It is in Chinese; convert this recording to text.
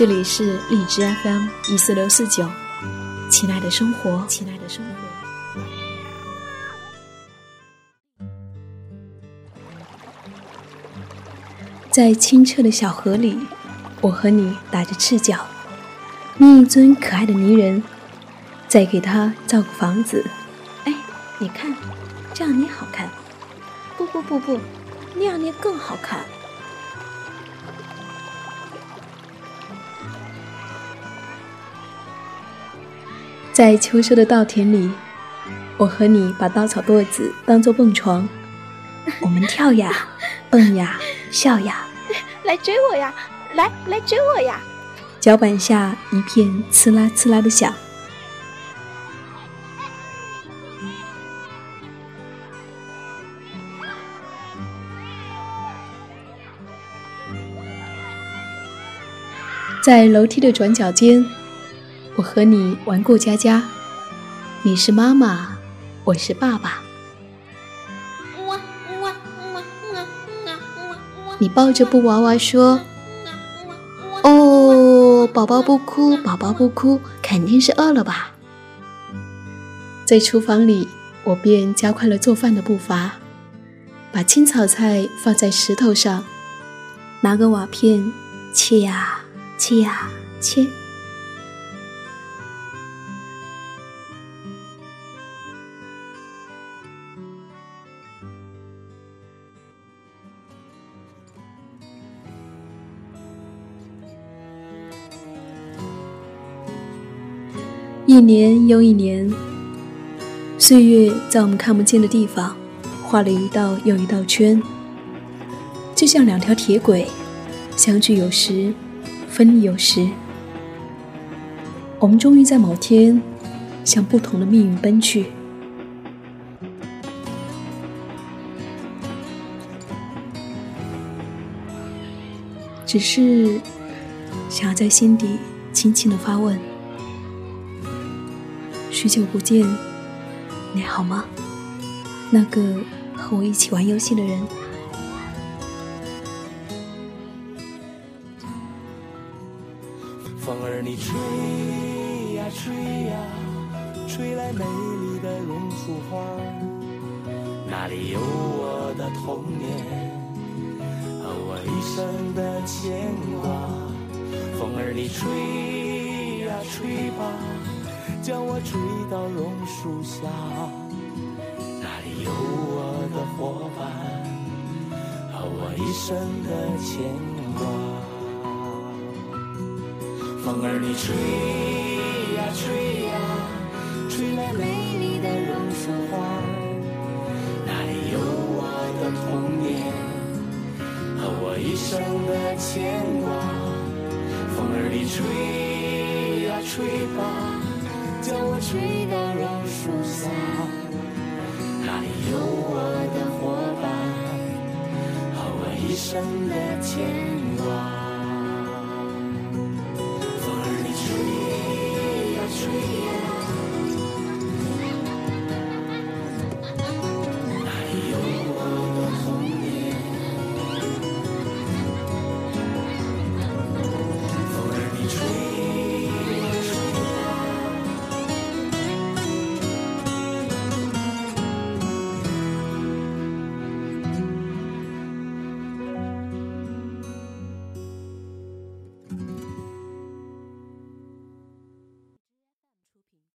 这里是荔枝 FM 一四六四九，亲爱的生活，亲爱的生活。在清澈的小河里，我和你打着赤脚，捏一尊可爱的泥人，再给他造个房子。哎，你看，这样捏好看。不不不不，那样捏更好看。在秋收的稻田里，我和你把稻草垛子当做蹦床，我们跳呀，蹦呀，笑呀，来追我呀，来来追我呀！脚板下一片刺啦刺啦的响。在楼梯的转角间。我和你玩过家家，你是妈妈，我是爸爸。你抱着布娃娃说：“哦，宝宝不哭，宝宝不哭，肯定是饿了吧。”在厨房里，我便加快了做饭的步伐，把青草菜放在石头上，拿个瓦片切呀切呀切。一年又一年，岁月在我们看不见的地方画了一道又一道圈，就像两条铁轨，相聚有时，分离有时。我们终于在某天向不同的命运奔去，只是想要在心底轻轻的发问。许久不见，你好吗？那个和我一起玩游戏的人。风儿你吹呀吹呀，吹来美丽的榕树花那里有我的童年和我一生的牵挂。风儿你吹呀吹吧。将我吹到榕树下，那里有我的伙伴和我一生的牵挂。风儿你吹呀吹呀，吹来美丽的榕树花，那里有我的童年和我一生的牵挂。风儿你吹呀吹吧。将我吹到榕树下，那里有我的伙伴和我一生的牵挂。